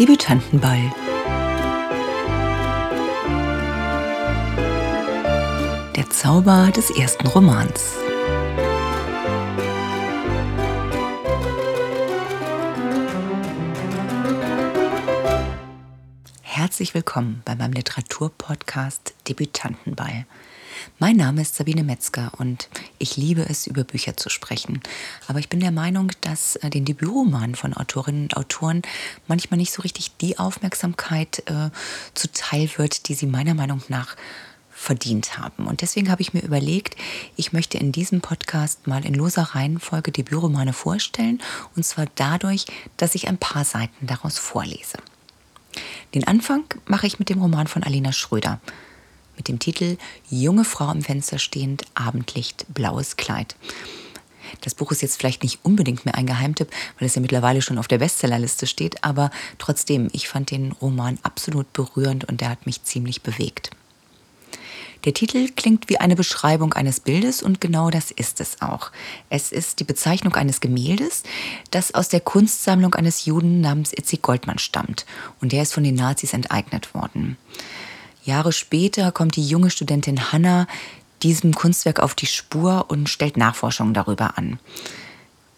Debütantenball. Der Zauber des ersten Romans. Herzlich willkommen bei meinem Literaturpodcast Debütantenball. Mein Name ist Sabine Metzger und ich liebe es, über Bücher zu sprechen. Aber ich bin der Meinung, dass äh, den Debütromanen von Autorinnen und Autoren manchmal nicht so richtig die Aufmerksamkeit äh, zuteil wird, die sie meiner Meinung nach verdient haben. Und deswegen habe ich mir überlegt, ich möchte in diesem Podcast mal in loser Reihenfolge Debütromane vorstellen. Und zwar dadurch, dass ich ein paar Seiten daraus vorlese. Den Anfang mache ich mit dem Roman von Alina Schröder mit dem Titel Junge Frau am Fenster stehend, Abendlicht, blaues Kleid. Das Buch ist jetzt vielleicht nicht unbedingt mehr ein Geheimtipp, weil es ja mittlerweile schon auf der Bestsellerliste steht, aber trotzdem, ich fand den Roman absolut berührend und der hat mich ziemlich bewegt. Der Titel klingt wie eine Beschreibung eines Bildes und genau das ist es auch. Es ist die Bezeichnung eines Gemäldes, das aus der Kunstsammlung eines Juden namens Itzi Goldmann stammt und der ist von den Nazis enteignet worden. Jahre später kommt die junge Studentin Hannah diesem Kunstwerk auf die Spur und stellt Nachforschungen darüber an.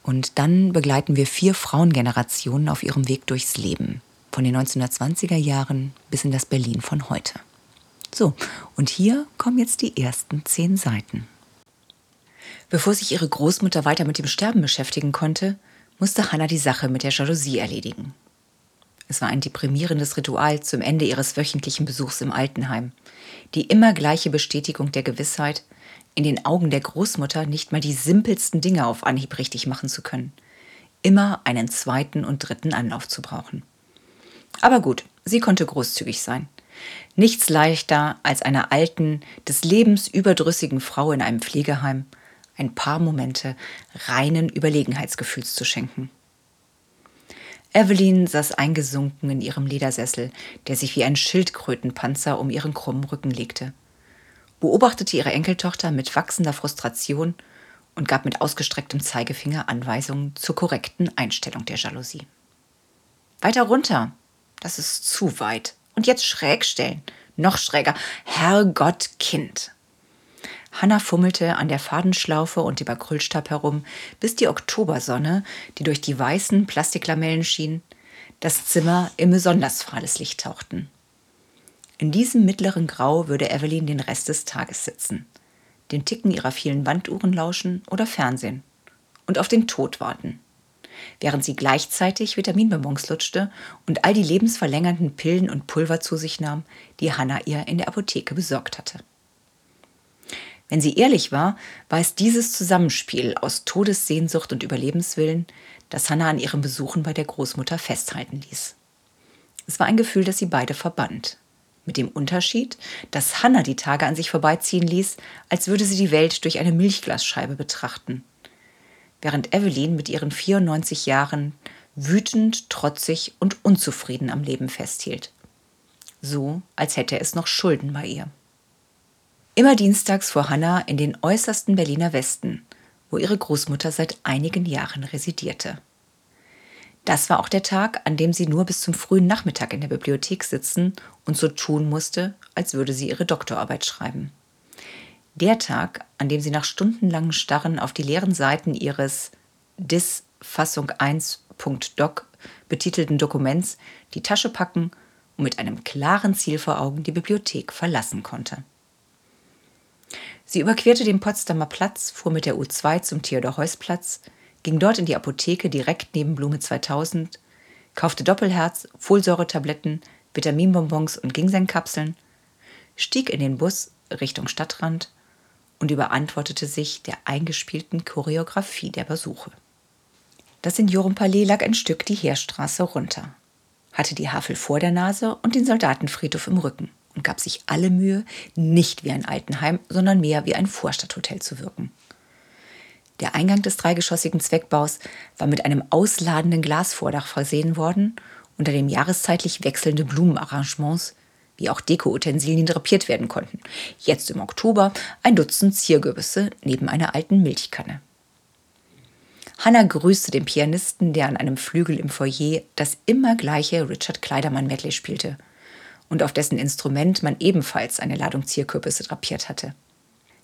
Und dann begleiten wir vier Frauengenerationen auf ihrem Weg durchs Leben, von den 1920er Jahren bis in das Berlin von heute. So, und hier kommen jetzt die ersten zehn Seiten. Bevor sich ihre Großmutter weiter mit dem Sterben beschäftigen konnte, musste Hannah die Sache mit der Jalousie erledigen. Es war ein deprimierendes Ritual zum Ende ihres wöchentlichen Besuchs im Altenheim. Die immer gleiche Bestätigung der Gewissheit, in den Augen der Großmutter nicht mal die simpelsten Dinge auf Anhieb richtig machen zu können. Immer einen zweiten und dritten Anlauf zu brauchen. Aber gut, sie konnte großzügig sein. Nichts leichter als einer alten, des Lebens überdrüssigen Frau in einem Pflegeheim ein paar Momente reinen Überlegenheitsgefühls zu schenken. Evelyn saß eingesunken in ihrem Ledersessel, der sich wie ein Schildkrötenpanzer um ihren krummen Rücken legte, beobachtete ihre Enkeltochter mit wachsender Frustration und gab mit ausgestrecktem Zeigefinger Anweisungen zur korrekten Einstellung der Jalousie. Weiter runter. Das ist zu weit. Und jetzt schräg stellen. Noch schräger. Herrgott, Kind. Hanna fummelte an der Fadenschlaufe und dem Acrylstab herum, bis die Oktobersonne, die durch die weißen Plastiklamellen schien, das Zimmer in besonders fahles Licht tauchten. In diesem mittleren Grau würde Evelyn den Rest des Tages sitzen, den Ticken ihrer vielen Wanduhren lauschen oder Fernsehen und auf den Tod warten, während sie gleichzeitig Vitaminbonbons lutschte und all die lebensverlängernden Pillen und Pulver zu sich nahm, die Hannah ihr in der Apotheke besorgt hatte. Wenn sie ehrlich war, war es dieses Zusammenspiel aus Todessehnsucht und Überlebenswillen, das Hannah an ihren Besuchen bei der Großmutter festhalten ließ. Es war ein Gefühl, das sie beide verband. Mit dem Unterschied, dass Hannah die Tage an sich vorbeiziehen ließ, als würde sie die Welt durch eine Milchglasscheibe betrachten. Während Evelyn mit ihren 94 Jahren wütend, trotzig und unzufrieden am Leben festhielt. So, als hätte es noch Schulden bei ihr. Immer dienstags fuhr Hanna in den äußersten Berliner Westen, wo ihre Großmutter seit einigen Jahren residierte. Das war auch der Tag, an dem sie nur bis zum frühen Nachmittag in der Bibliothek sitzen und so tun musste, als würde sie ihre Doktorarbeit schreiben. Der Tag, an dem sie nach stundenlangem Starren auf die leeren Seiten ihres DIS Fassung 1.doc betitelten Dokuments die Tasche packen und mit einem klaren Ziel vor Augen die Bibliothek verlassen konnte. Sie überquerte den Potsdamer Platz, fuhr mit der U2 zum Theodor-Heuss-Platz, ging dort in die Apotheke direkt neben Blume 2000, kaufte Doppelherz, Folsäuretabletten, Vitaminbonbons und Ginsengkapseln, stieg in den Bus Richtung Stadtrand und überantwortete sich der eingespielten Choreografie der Besuche. Das Seniorenpalais lag ein Stück die Heerstraße runter, hatte die Havel vor der Nase und den Soldatenfriedhof im Rücken und gab sich alle Mühe, nicht wie ein Altenheim, sondern mehr wie ein Vorstadthotel zu wirken. Der Eingang des dreigeschossigen Zweckbaus war mit einem ausladenden Glasvordach versehen worden, unter dem jahreszeitlich wechselnde Blumenarrangements wie auch Dekoutensilien drapiert werden konnten. Jetzt im Oktober ein Dutzend Ziergewüsse neben einer alten Milchkanne. Hannah grüßte den Pianisten, der an einem Flügel im Foyer das immer gleiche Richard Kleidermann Medley spielte und auf dessen Instrument man ebenfalls eine Ladung Zierkürbisse drapiert hatte.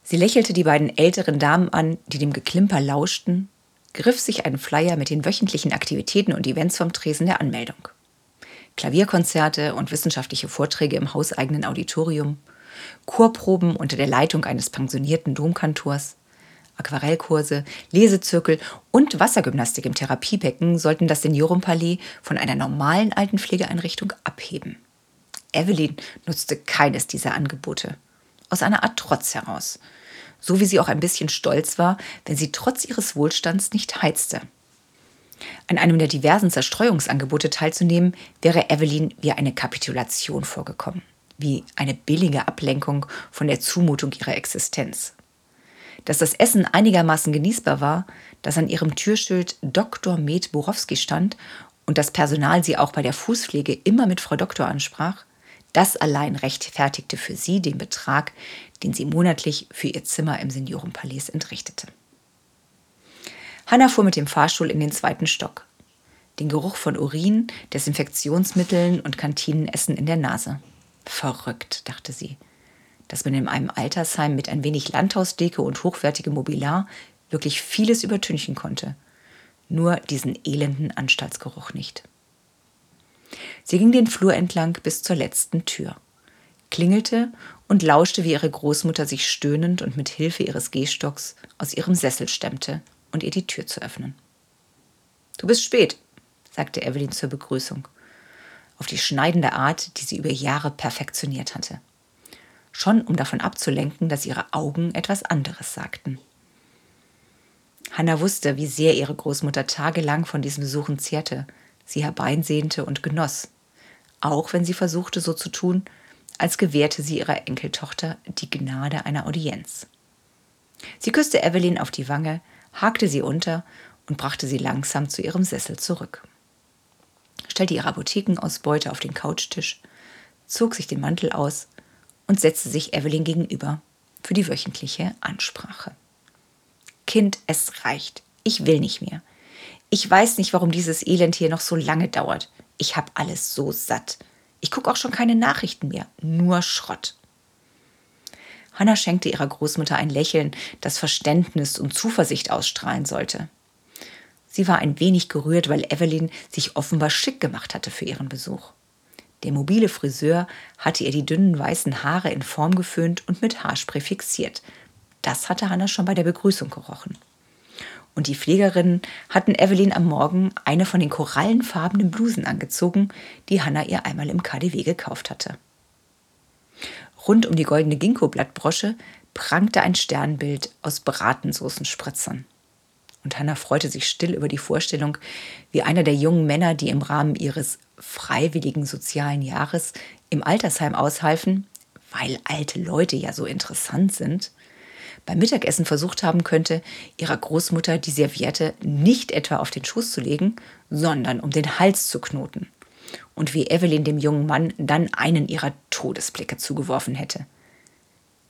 Sie lächelte die beiden älteren Damen an, die dem Geklimper lauschten, griff sich einen Flyer mit den wöchentlichen Aktivitäten und Events vom Tresen der Anmeldung. Klavierkonzerte und wissenschaftliche Vorträge im hauseigenen Auditorium, Chorproben unter der Leitung eines pensionierten Domkantors, Aquarellkurse, Lesezirkel und Wassergymnastik im Therapiebecken sollten das Seniorenpalais von einer normalen Altenpflegeeinrichtung abheben. Evelyn nutzte keines dieser Angebote. Aus einer Art Trotz heraus. So wie sie auch ein bisschen stolz war, wenn sie trotz ihres Wohlstands nicht heizte. An einem der diversen Zerstreuungsangebote teilzunehmen, wäre Evelyn wie eine Kapitulation vorgekommen, wie eine billige Ablenkung von der Zumutung ihrer Existenz. Dass das Essen einigermaßen genießbar war, dass an ihrem Türschild Dr. Med Borowski stand und das Personal sie auch bei der Fußpflege immer mit Frau Doktor ansprach, das allein rechtfertigte für sie den Betrag, den sie monatlich für ihr Zimmer im Seniorenpalais entrichtete. Hanna fuhr mit dem Fahrstuhl in den zweiten Stock. Den Geruch von Urin, Desinfektionsmitteln und Kantinenessen in der Nase. Verrückt, dachte sie, dass man in einem Altersheim mit ein wenig Landhausdeko und hochwertigem Mobiliar wirklich vieles übertünchen konnte. Nur diesen elenden Anstaltsgeruch nicht. Sie ging den Flur entlang bis zur letzten Tür, klingelte und lauschte, wie ihre Großmutter sich stöhnend und mit Hilfe ihres Gehstocks aus ihrem Sessel stemmte und ihr die Tür zu öffnen. Du bist spät, sagte Evelyn zur Begrüßung, auf die schneidende Art, die sie über Jahre perfektioniert hatte. Schon um davon abzulenken, dass ihre Augen etwas anderes sagten. Hannah wusste, wie sehr ihre Großmutter tagelang von diesen Besuchen zehrte, sie herbeisehnte und genoss, auch wenn sie versuchte so zu tun, als gewährte sie ihrer Enkeltochter die Gnade einer Audienz. Sie küsste Evelyn auf die Wange, hakte sie unter und brachte sie langsam zu ihrem Sessel zurück. Stellte ihre Apothekenausbeute auf den Couchtisch, zog sich den Mantel aus und setzte sich Evelyn gegenüber für die wöchentliche Ansprache. Kind, es reicht. Ich will nicht mehr. Ich weiß nicht, warum dieses Elend hier noch so lange dauert. Ich habe alles so satt. Ich gucke auch schon keine Nachrichten mehr, nur Schrott. Hannah schenkte ihrer Großmutter ein Lächeln, das Verständnis und Zuversicht ausstrahlen sollte. Sie war ein wenig gerührt, weil Evelyn sich offenbar schick gemacht hatte für ihren Besuch. Der mobile Friseur hatte ihr die dünnen weißen Haare in Form geföhnt und mit Haarspray fixiert. Das hatte Hannah schon bei der Begrüßung gerochen und die Pflegerinnen hatten Evelyn am Morgen eine von den korallenfarbenen Blusen angezogen, die Hannah ihr einmal im KDW gekauft hatte. Rund um die goldene Ginkgo-Blattbrosche prangte ein Sternbild aus Bratensoßenspritzern. Und Hannah freute sich still über die Vorstellung, wie einer der jungen Männer, die im Rahmen ihres freiwilligen sozialen Jahres im Altersheim aushalfen, weil alte Leute ja so interessant sind, beim Mittagessen versucht haben könnte, ihrer Großmutter die Serviette nicht etwa auf den Schoß zu legen, sondern um den Hals zu knoten. Und wie Evelyn dem jungen Mann dann einen ihrer Todesblicke zugeworfen hätte.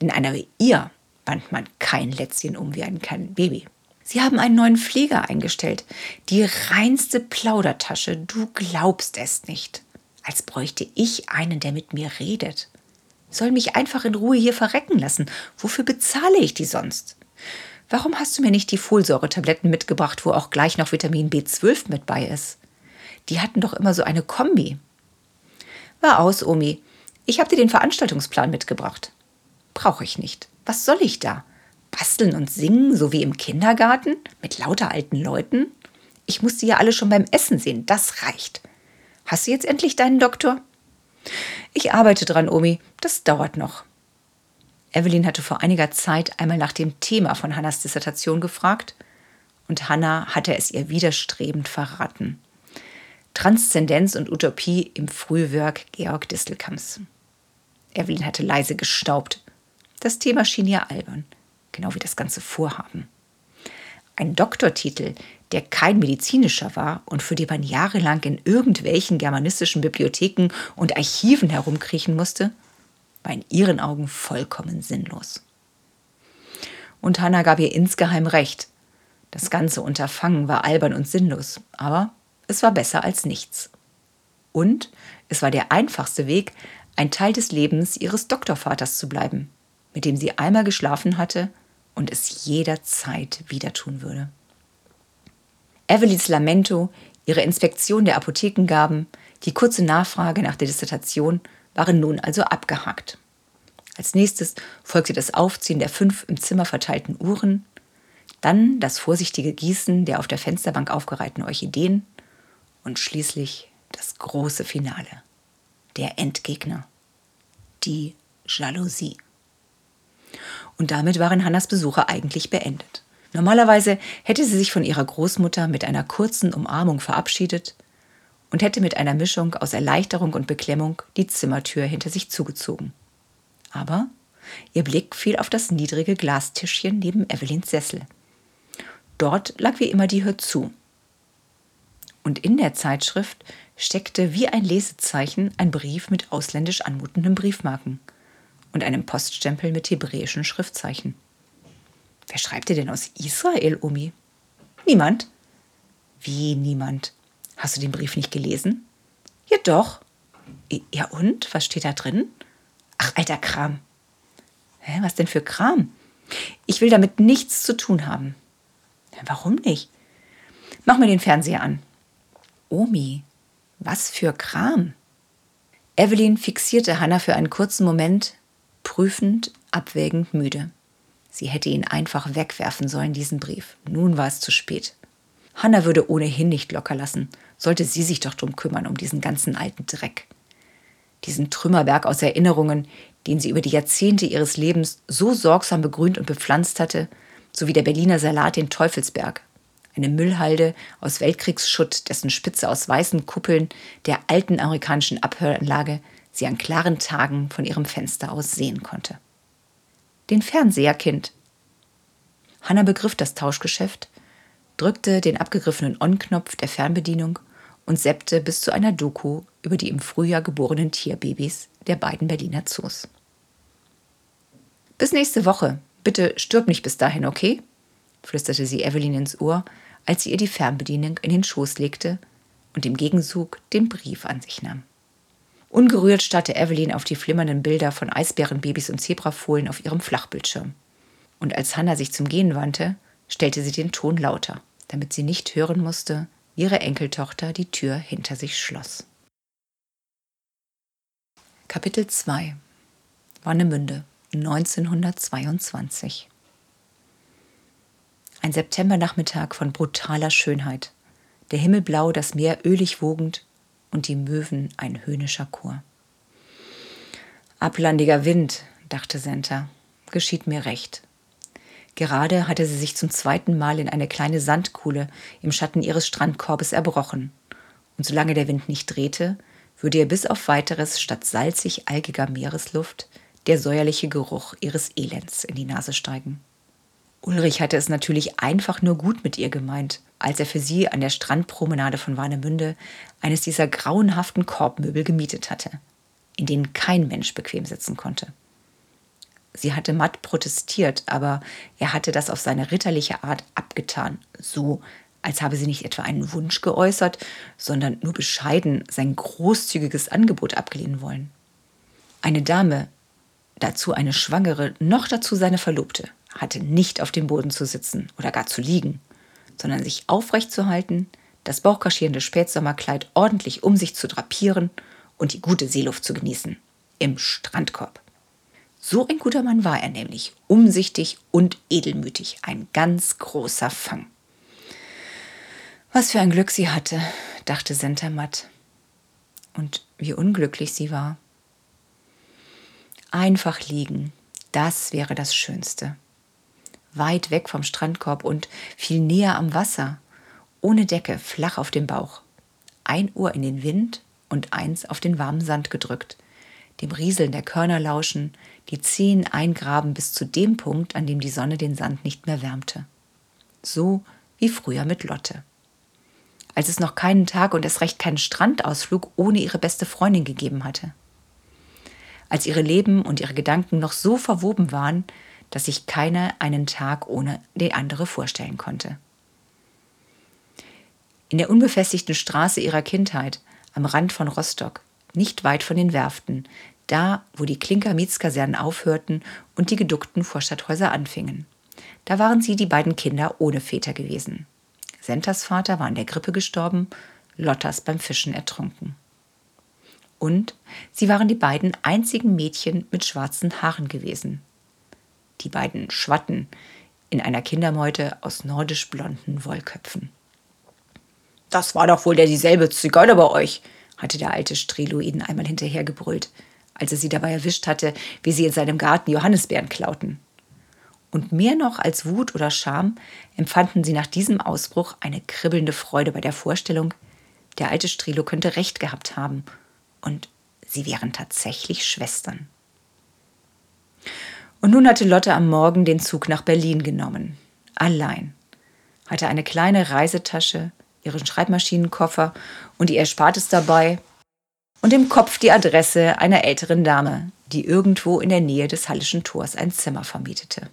Denn einer wie ihr band man kein Lätzchen um wie ein kleines Baby. Sie haben einen neuen Pfleger eingestellt. Die reinste Plaudertasche, du glaubst es nicht. Als bräuchte ich einen, der mit mir redet soll mich einfach in Ruhe hier verrecken lassen. Wofür bezahle ich die sonst? Warum hast du mir nicht die Folsäuretabletten mitgebracht, wo auch gleich noch Vitamin B12 mit bei ist? Die hatten doch immer so eine Kombi. War aus, Omi. Ich habe dir den Veranstaltungsplan mitgebracht. Brauche ich nicht. Was soll ich da? Basteln und singen, so wie im Kindergarten? Mit lauter alten Leuten? Ich musste ja alle schon beim Essen sehen. Das reicht. Hast du jetzt endlich deinen Doktor? Ich arbeite dran, Omi. Das dauert noch. Evelyn hatte vor einiger Zeit einmal nach dem Thema von Hannas Dissertation gefragt und Hannah hatte es ihr widerstrebend verraten. Transzendenz und Utopie im Frühwerk Georg Distelkamps. Evelyn hatte leise gestaubt. Das Thema schien ihr albern, genau wie das ganze Vorhaben. Ein Doktortitel, der kein medizinischer war und für den man jahrelang in irgendwelchen germanistischen Bibliotheken und Archiven herumkriechen musste, war in ihren Augen vollkommen sinnlos. Und Hannah gab ihr insgeheim recht. Das ganze Unterfangen war albern und sinnlos, aber es war besser als nichts. Und es war der einfachste Weg, ein Teil des Lebens ihres Doktorvaters zu bleiben, mit dem sie einmal geschlafen hatte und es jederzeit wieder tun würde. Evelyns Lamento, ihre Inspektion der Apothekengaben, die kurze Nachfrage nach der Dissertation waren nun also abgehakt. Als nächstes folgte das Aufziehen der fünf im Zimmer verteilten Uhren, dann das vorsichtige Gießen der auf der Fensterbank aufgereihten Orchideen und schließlich das große Finale. Der Endgegner. Die Jalousie. Und damit waren Hannas Besuche eigentlich beendet. Normalerweise hätte sie sich von ihrer Großmutter mit einer kurzen Umarmung verabschiedet und hätte mit einer Mischung aus Erleichterung und Beklemmung die Zimmertür hinter sich zugezogen. Aber ihr Blick fiel auf das niedrige Glastischchen neben Evelyns Sessel. Dort lag wie immer die Hör zu. Und in der Zeitschrift steckte wie ein Lesezeichen ein Brief mit ausländisch anmutenden Briefmarken und einem Poststempel mit hebräischen Schriftzeichen. Wer schreibt dir denn aus Israel, Omi? Niemand. Wie niemand? Hast du den Brief nicht gelesen? Ja, doch. Ja, und? Was steht da drin? Ach, alter Kram. Hä, was denn für Kram? Ich will damit nichts zu tun haben. Warum nicht? Mach mir den Fernseher an. Omi, was für Kram? Evelyn fixierte Hannah für einen kurzen Moment, prüfend, abwägend müde. Sie hätte ihn einfach wegwerfen sollen, diesen Brief. Nun war es zu spät. Hannah würde ohnehin nicht locker lassen. Sollte sie sich doch drum kümmern, um diesen ganzen alten Dreck. Diesen Trümmerberg aus Erinnerungen, den sie über die Jahrzehnte ihres Lebens so sorgsam begrünt und bepflanzt hatte, sowie der Berliner Salat den Teufelsberg. Eine Müllhalde aus Weltkriegsschutt, dessen Spitze aus weißen Kuppeln der alten amerikanischen Abhöranlage sie an klaren Tagen von ihrem Fenster aus sehen konnte. Den Fernseher, Kind. Hanna begriff das Tauschgeschäft, drückte den abgegriffenen On-Knopf der Fernbedienung und seppte bis zu einer Doku über die im Frühjahr geborenen Tierbabys der beiden Berliner Zoos. Bis nächste Woche, Bitte stirb nicht bis dahin, okay? flüsterte sie Evelyn ins Ohr, als sie ihr die Fernbedienung in den Schoß legte und im Gegenzug den Brief an sich nahm. Ungerührt starrte Evelyn auf die flimmernden Bilder von Eisbärenbabys und Zebrafohlen auf ihrem Flachbildschirm. Und als Hannah sich zum Gehen wandte, stellte sie den Ton lauter, damit sie nicht hören musste, wie ihre Enkeltochter die Tür hinter sich schloss. Kapitel 2 Warnemünde 1922. Ein Septembernachmittag von brutaler Schönheit. Der Himmel blau, das Meer ölig wogend und die Möwen ein höhnischer Chor. Ablandiger Wind, dachte Senta, geschieht mir recht. Gerade hatte sie sich zum zweiten Mal in eine kleine Sandkuhle im Schatten ihres Strandkorbes erbrochen, und solange der Wind nicht drehte, würde ihr bis auf weiteres statt salzig algiger Meeresluft der säuerliche Geruch ihres Elends in die Nase steigen. Ulrich hatte es natürlich einfach nur gut mit ihr gemeint, als er für sie an der Strandpromenade von Warnemünde eines dieser grauenhaften Korbmöbel gemietet hatte, in denen kein Mensch bequem sitzen konnte. Sie hatte matt protestiert, aber er hatte das auf seine ritterliche Art abgetan, so als habe sie nicht etwa einen Wunsch geäußert, sondern nur bescheiden sein großzügiges Angebot abgelehnt wollen. Eine Dame, dazu eine Schwangere, noch dazu seine Verlobte, hatte nicht auf dem Boden zu sitzen oder gar zu liegen, sondern sich aufrecht zu halten, das bauchkaschierende Spätsommerkleid ordentlich um sich zu drapieren und die gute Seeluft zu genießen. Im Strandkorb. So ein guter Mann war er nämlich, umsichtig und edelmütig, ein ganz großer Fang. Was für ein Glück sie hatte, dachte Senta matt. Und wie unglücklich sie war. Einfach liegen, das wäre das Schönste. Weit weg vom Strandkorb und viel näher am Wasser, ohne Decke, flach auf dem Bauch. Ein Ohr in den Wind und eins auf den warmen Sand gedrückt, dem Rieseln der Körner lauschen, die Zehen eingraben bis zu dem Punkt, an dem die Sonne den Sand nicht mehr wärmte. So wie früher mit Lotte. Als es noch keinen Tag und es recht keinen Strandausflug ohne ihre beste Freundin gegeben hatte als ihre Leben und ihre Gedanken noch so verwoben waren, dass sich keiner einen Tag ohne die andere vorstellen konnte. In der unbefestigten Straße ihrer Kindheit, am Rand von Rostock, nicht weit von den Werften, da, wo die Klinker-Mietskasernen aufhörten und die geduckten Vorstadthäuser anfingen. Da waren sie die beiden Kinder ohne Väter gewesen. Sentas Vater war an der Grippe gestorben, Lottas beim Fischen ertrunken. Und sie waren die beiden einzigen Mädchen mit schwarzen Haaren gewesen. Die beiden Schwatten in einer Kindermeute aus nordisch blonden Wollköpfen. Das war doch wohl der dieselbe Zigeuner bei euch, hatte der alte Strelo ihnen einmal hinterhergebrüllt, als er sie dabei erwischt hatte, wie sie in seinem Garten Johannisbeeren klauten. Und mehr noch als Wut oder Scham empfanden sie nach diesem Ausbruch eine kribbelnde Freude bei der Vorstellung, der alte Strelo könnte recht gehabt haben und sie wären tatsächlich Schwestern. Und nun hatte Lotte am Morgen den Zug nach Berlin genommen. Allein. Hatte eine kleine Reisetasche, ihren Schreibmaschinenkoffer und ihr Erspartes dabei und im Kopf die Adresse einer älteren Dame, die irgendwo in der Nähe des Hallischen Tors ein Zimmer vermietete.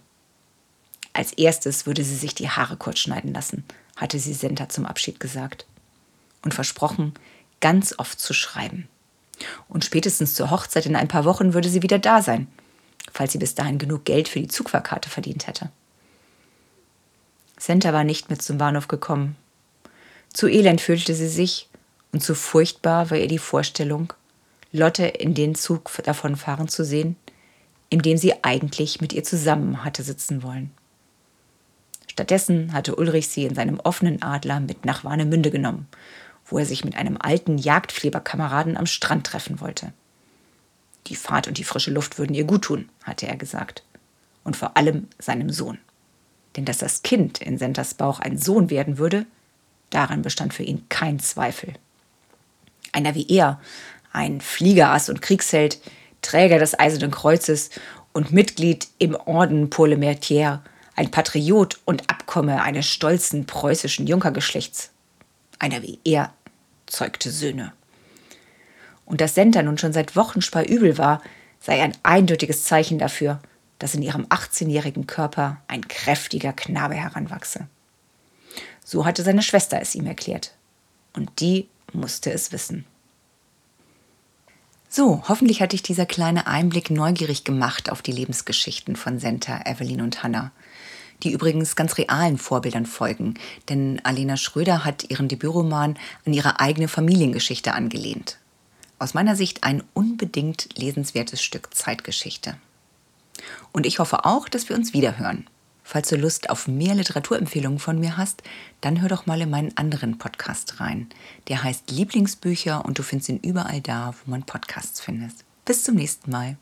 Als erstes würde sie sich die Haare kurz schneiden lassen, hatte sie Senta zum Abschied gesagt. Und versprochen, ganz oft zu schreiben. Und spätestens zur Hochzeit in ein paar Wochen würde sie wieder da sein, falls sie bis dahin genug Geld für die Zugfahrkarte verdient hätte. Senta war nicht mit zum Bahnhof gekommen. Zu elend fühlte sie sich und zu furchtbar war ihr die Vorstellung, Lotte in den Zug davonfahren zu sehen, in dem sie eigentlich mit ihr zusammen hatte sitzen wollen. Stattdessen hatte Ulrich sie in seinem offenen Adler mit nach Warnemünde genommen wo er sich mit einem alten Jagdfleberkameraden am Strand treffen wollte. Die Fahrt und die frische Luft würden ihr guttun, hatte er gesagt. Und vor allem seinem Sohn. Denn dass das Kind in Sentas Bauch ein Sohn werden würde, daran bestand für ihn kein Zweifel. Einer wie er, ein Fliegerass und Kriegsheld, Träger des Eisernen Kreuzes und Mitglied im Orden Pour le Mertier, ein Patriot und Abkomme eines stolzen preußischen Junkergeschlechts. Einer wie er zeugte Söhne. Und dass Senta nun schon seit Wochen übel war, sei ein eindeutiges Zeichen dafür, dass in ihrem 18-jährigen Körper ein kräftiger Knabe heranwachse. So hatte seine Schwester es ihm erklärt. Und die musste es wissen. So, hoffentlich hat dich dieser kleine Einblick neugierig gemacht auf die Lebensgeschichten von Senta, Evelyn und Hannah die übrigens ganz realen Vorbildern folgen, denn Alena Schröder hat ihren Debütroman an ihre eigene Familiengeschichte angelehnt. Aus meiner Sicht ein unbedingt lesenswertes Stück Zeitgeschichte. Und ich hoffe auch, dass wir uns wiederhören. Falls du Lust auf mehr Literaturempfehlungen von mir hast, dann hör doch mal in meinen anderen Podcast rein. Der heißt Lieblingsbücher und du findest ihn überall da, wo man Podcasts findest. Bis zum nächsten Mal.